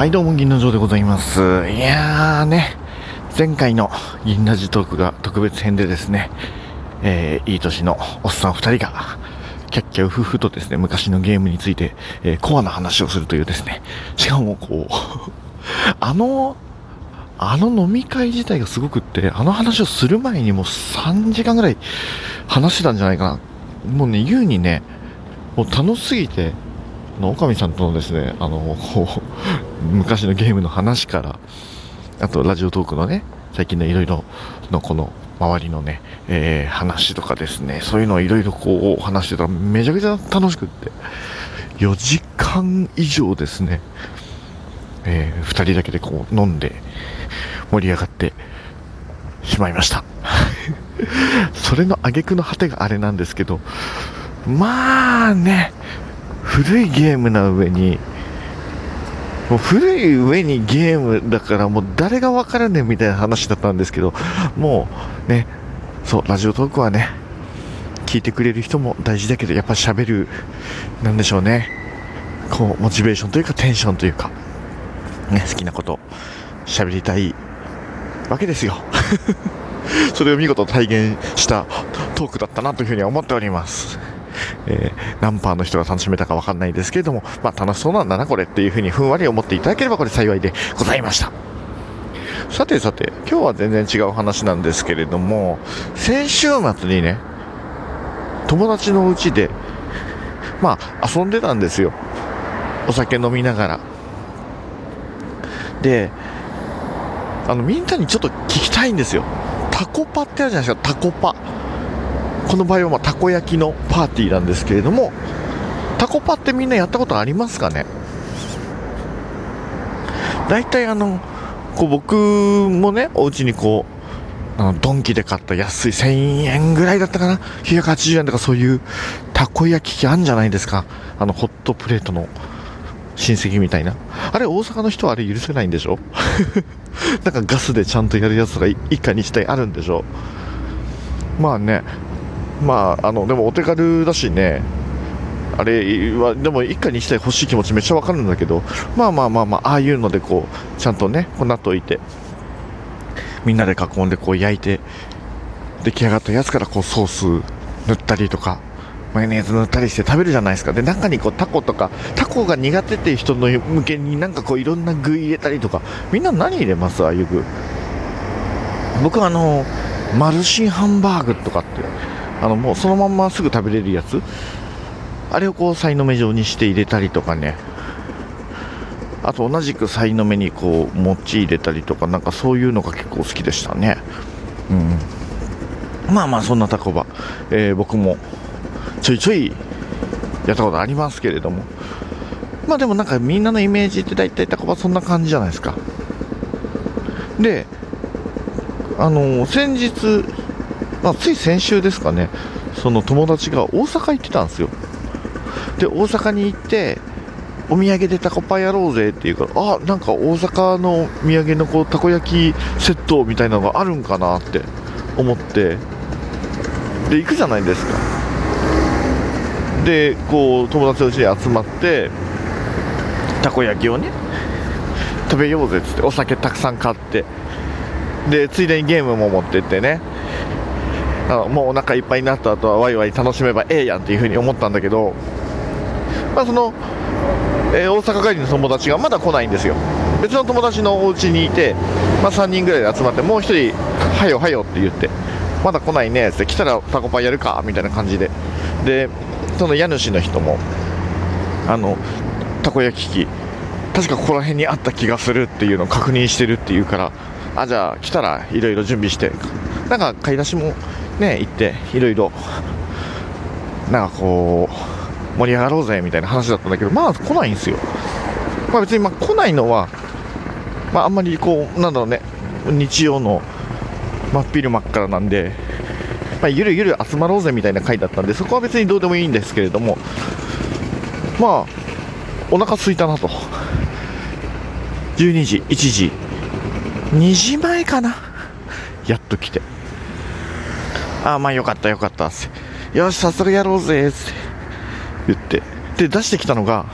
はい、どうも、銀の城でございます。いやーね、前回の銀ラジトークが特別編でですね、えー、いい年のおっさん二人が、キャッキャウフフとですね、昔のゲームについて、えーコアな話をするというですね、しかもこう、あの、あの飲み会自体がすごくって、あの話をする前にもう3時間ぐらい話してたんじゃないかな。もうね、言うにね、もう楽しすぎて、あの、岡さんとのですね、あの、昔のゲームの話から、あとラジオトークのね、最近のいろいろのこの周りのね、えー話とかですね、そういうのをいろいろこう話してたらめちゃくちゃ楽しくって、4時間以上ですね、えー、2人だけでこう飲んで盛り上がってしまいました。それの挙句の果てがあれなんですけど、まあね、古いゲームな上に、もう古い上にゲームだからもう誰がわからねえみたいな話だったんですけど、もうね、そう、ラジオトークはね、聞いてくれる人も大事だけど、やっぱ喋る、なんでしょうね、こう、モチベーションというかテンションというか、ね、好きなこと、喋りたいわけですよ。それを見事体現したトークだったなというふうに思っております。えー何パーの人が楽しめたかわかんないですけれども、まあ楽しそうなんだなこれっていうふうにふんわり思っていただければこれ幸いでございました。さてさて、今日は全然違う話なんですけれども、先週末にね、友達のうちで、まあ遊んでたんですよ。お酒飲みながら。で、あの、みんなにちょっと聞きたいんですよ。タコパってあるじゃないですか、タコパ。この場合はまあたこ焼きのパーティーなんですけれども、タコパってみんなやったことありますかね？大体あの、こう僕もね、お家にこう、あのドンキで買った安い1000円ぐらいだったかな ?980 円とかそういうたこ焼き器あんじゃないですか？あのホットプレートの親戚みたいな。あれ大阪の人はあれ許せないんでしょ？なんかガスでちゃんとやるやつが一家に一台あるんでしょ？まあね、まあ、あの、でもお手軽だしね、あれは、でも一家に一台欲しい気持ちめっちゃわかるんだけど、まあまあまあまあ、ああいうのでこう、ちゃんとね、こうなっといて、みんなで囲んでこう焼いて、出来上がったやつからこうソース塗ったりとか、マヨネーズ塗ったりして食べるじゃないですか。で、中にこうタコとか、タコが苦手っていう人の向けになんかこういろんな具入れたりとか、みんな何入れます？ああいう具。僕はあの、マルシンハンバーグとかって、あのもうそのまんますぐ食べれるやつ？あれをこう、さいの目状にして入れたりとかね。あと同じくさいの目にこう、餅入れたりとか、なんかそういうのが結構好きでしたね。うん。まあまあ、そんなタコバ、えー僕もちょいちょいやったことありますけれども。まあでもなんかみんなのイメージって大体タコバそんな感じじゃないですか。で、あの先日、まあ、つい先週ですかね、その友達が大阪行ってたんですよ。で、大阪に行って、お土産でタコパやろうぜっていうから、あ、なんか大阪の土産のこう、たこ焼きセットみたいなのがあるんかなって思って、で、行くじゃないですか。で、こう、友達のうちに集まって、たこ焼きをね、食べようぜっつって、お酒たくさん買って、で、ついでにゲームも持ってってね、もうお腹いっぱいになった後はワイワイ楽しめばええやんっていう風に思ったんだけど、まあ、その、えー大阪帰りの友達がまだ来ないんですよ。別の友達のお家にいて、まあ、3人ぐらいで集まってもう1人「はよはよ」って言って「まだ来ないね」って来たらタコパンやるかみたいな感じで。でその家主の人もあのたこ焼き器確かここら辺にあった気がするっていうのを確認してるっていうからあじゃあ来たらいろいろ準備してなんか買い出しもね行っていろいろなんかこう盛り上がろうぜみたいな話だったんだけどまあ来ないんですよ。まあ別にま来ないのはまああんまりこうなんだろうね日曜の真っ昼間っからなんでまあゆるゆる集まろうぜみたいな回だったんでそこは別にどうでもいいんですけれどもまあお腹空いたなと。12時1時。2時前かな？やっと来て。ああまあよかったよかったっつって。よし早速やろうぜっつって言って。で出してきたのが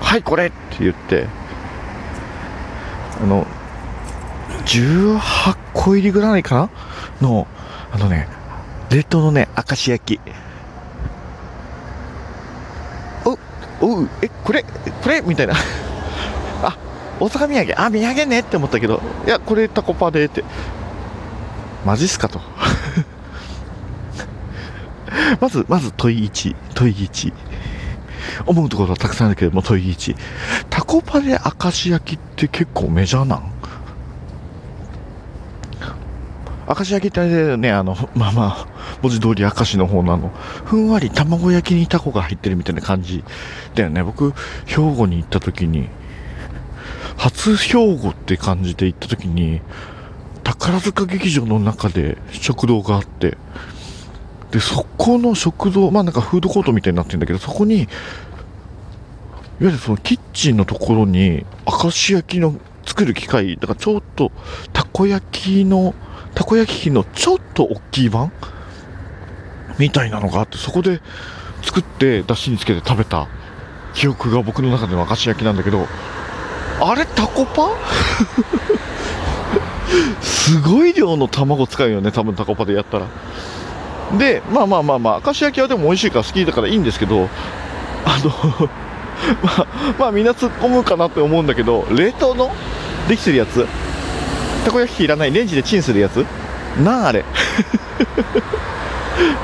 はいこれって言って。あの18個入りぐらいかな？のあのね冷凍のね明石焼き。おおうえこれこれ？みたいな。あ大阪土産。あ土産ねって思ったけどいやこれタコパでって。マジっすかと。まずまず問い1問い1思うところはたくさんあるけども問い1タコパで明石焼きって結構メジャーなん？明石焼きってね、あの、まあまあ、文字通り明石の方のあの、ふんわり卵焼きにタコが入ってるみたいな感じだよね。僕、兵庫に行った時に、初兵庫って感じで行った時に、宝塚劇場の中で食堂があって、で、そこの食堂、まあなんかフードコートみたいになってるんだけど、そこに、いわゆるそのキッチンのところに、明石焼きの作る機械、だからちょっと、たこ焼きの、たこ焼き器のちょっと大きい版？みたいなのがあって、そこで作って出汁につけて食べた。記憶が僕の中での明石焼きなんだけど、あれタコパ？すごい量の卵使うよね、多分タコパでやったら。で、まあまあまあまあ、明石焼きはでも美味しいから好きだからいいんですけど、あの まあ、まあみんな突っ込むかなって思うんだけど、冷凍のできてるやつたこ焼きいらないレンジでチンするやつなんあれ。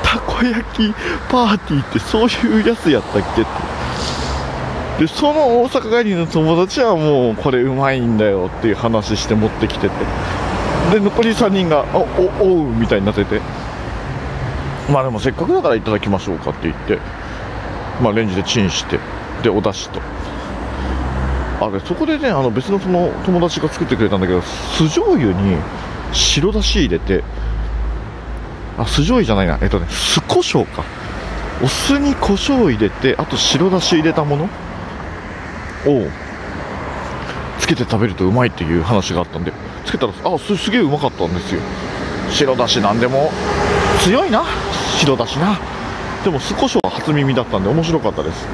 たこ焼きパーティーってそういうやつやったっけって。でその大阪帰りの友達はもうこれうまいんだよっていう話して持ってきてて。で残り3人が「おおおう」みたいになってて。まあでもせっかくだからいただきましょうかって言って。まあレンジでチンして。でお出汁と。あれそこでねあの別のその友達が作ってくれたんだけど酢醤油に白だし入れて。あ酢醤油じゃないな。えっとね酢胡椒か。お酢に胡椒を入れてあと白だし入れたもの。を。つけて食べるとうまいっていう話があったんで。つけたらあすすげえうまかったんですよ。白だしなんでも。強いな。白だしな。でも酢胡椒は初耳だったんで面白かったです。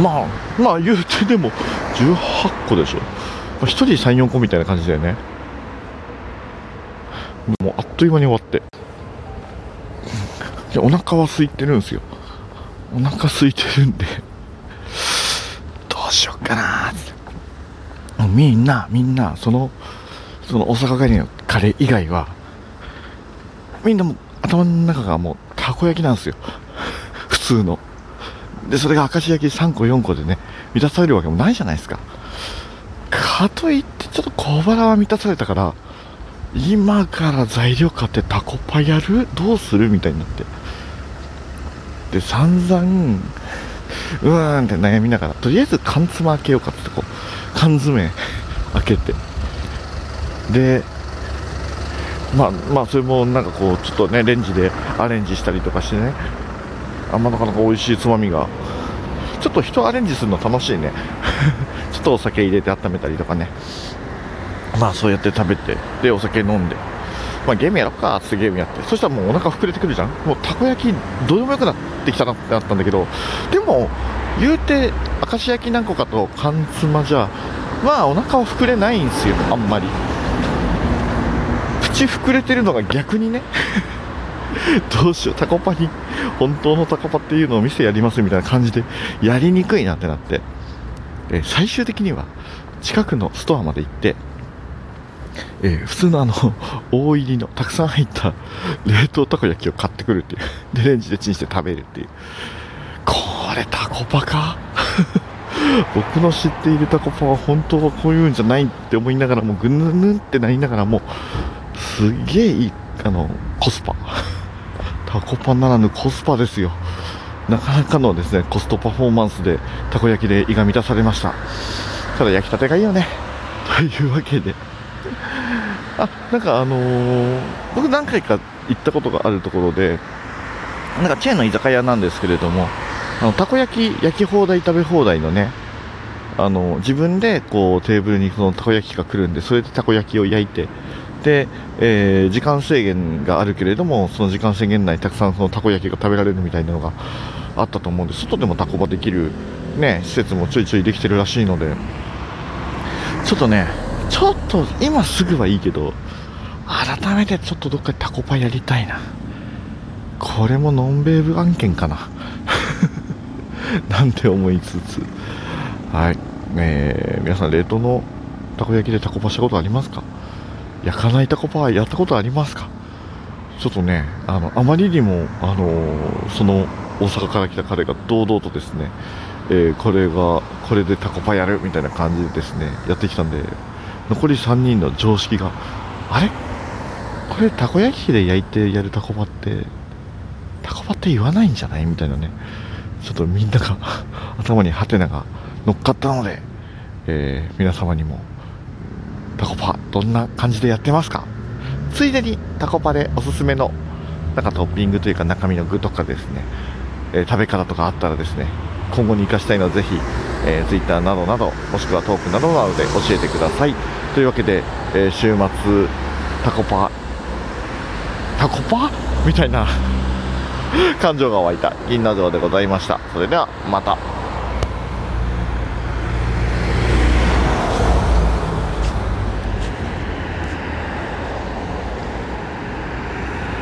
まあまあ言うてでも18個でしょ、まあ、1人34個みたいな感じだよね。もうあっという間に終わって。でお腹は空いてるんですよ。お腹空いてるんでどうしよっかなもうみんなみんなそのその大阪帰りのカレー以外はみんなも頭の中がもうたこ焼きなんですよ。普通の。でそれが明石焼き3個4個でね満たされるわけもないじゃないですか。かといってちょっと小腹は満たされたから今から材料買ってタコパやる？どうする？みたいになって。で散々うーんって悩みながらとりあえず缶詰開けようかってこ。う缶詰開けて。でまあまあそれもなんかこうちょっとねレンジでアレンジしたりとかしてね。あんまなかなか美味しいつまみが。ちょっと人アレンジするの楽しいね。ちょっとお酒入れて温めたりとかね。まあそうやって食べて。でお酒飲んで。まあゲームやろうか。ってゲームやって。そしたらもうお腹膨れてくるじゃん。もうたこ焼きどうでもよくなってきたなってなったんだけど。でも言うて明石焼き何個かと缶詰じゃまあお腹は膨れないんですよ。あんまり。口膨れてるのが逆にね。どうしよう。タコパに本当のタコパっていうのを店やりますみたいな感じでやりにくいなってなって。え最終的には近くのストアまで行ってえー、普通のあの 大入りのたくさん入った冷凍たこ焼きを買ってくるっていうでレンジでチンして食べるっていう。これタコパか？僕の知っているタコパは本当はこういうんじゃないって思いながらもぐぬぬんってなりながらもすげえいいあのコスパ。タコパならぬコスパですよ。なかなかのですねコストパフォーマンスでたこ焼きで胃が満たされました。ただ焼きたてがいいよね。というわけであなんかあのー、僕何回か行ったことがあるところでなんかチェーンの居酒屋なんですけれどもあのたこ焼き焼き放題食べ放題のねあの自分でこうテーブルにそのたこ焼きが来るんでそれでたこ焼きを焼いてで、えー、時間制限があるけれどもその時間制限内たくさんそのたこ焼きが食べられるみたいなのがあったと思うんで外でもタコパできるね施設もちょいちょいできてるらしいのでちょっとねちょっと今すぐはいいけど改めてちょっとどっかでタコパやりたいな。これもノンベーブ案件かな。なんて思いつつ。はい。えー、皆さん冷凍のたこ焼きでタコパしたことありますか？焼かないタコパやったことありますか？ちょっとねあのあまりにもあのーその大阪から来た彼が堂々とですね、えーこれがこれでタコパやるみたいな感じでですねやってきたんで残り3人の常識があれ？これたこ焼き器で焼いてやるタコパってタコパって言わないんじゃない？みたいなね。ちょっとみんなが 頭にハテナが乗っかったので、えー皆様にもタコパどんな感じでやってますか？ついでにタコパでおすすめのなんかトッピングというか中身の具とかですね、えー食べ方とかあったらですね今後に生かしたいのはぜひ、えー、Twitter などなどもしくはトークなどなどで教えてください。というわけで、えー週末タコパタコパ？みたいな。感情が湧いた。銀河城でございました。それではまた。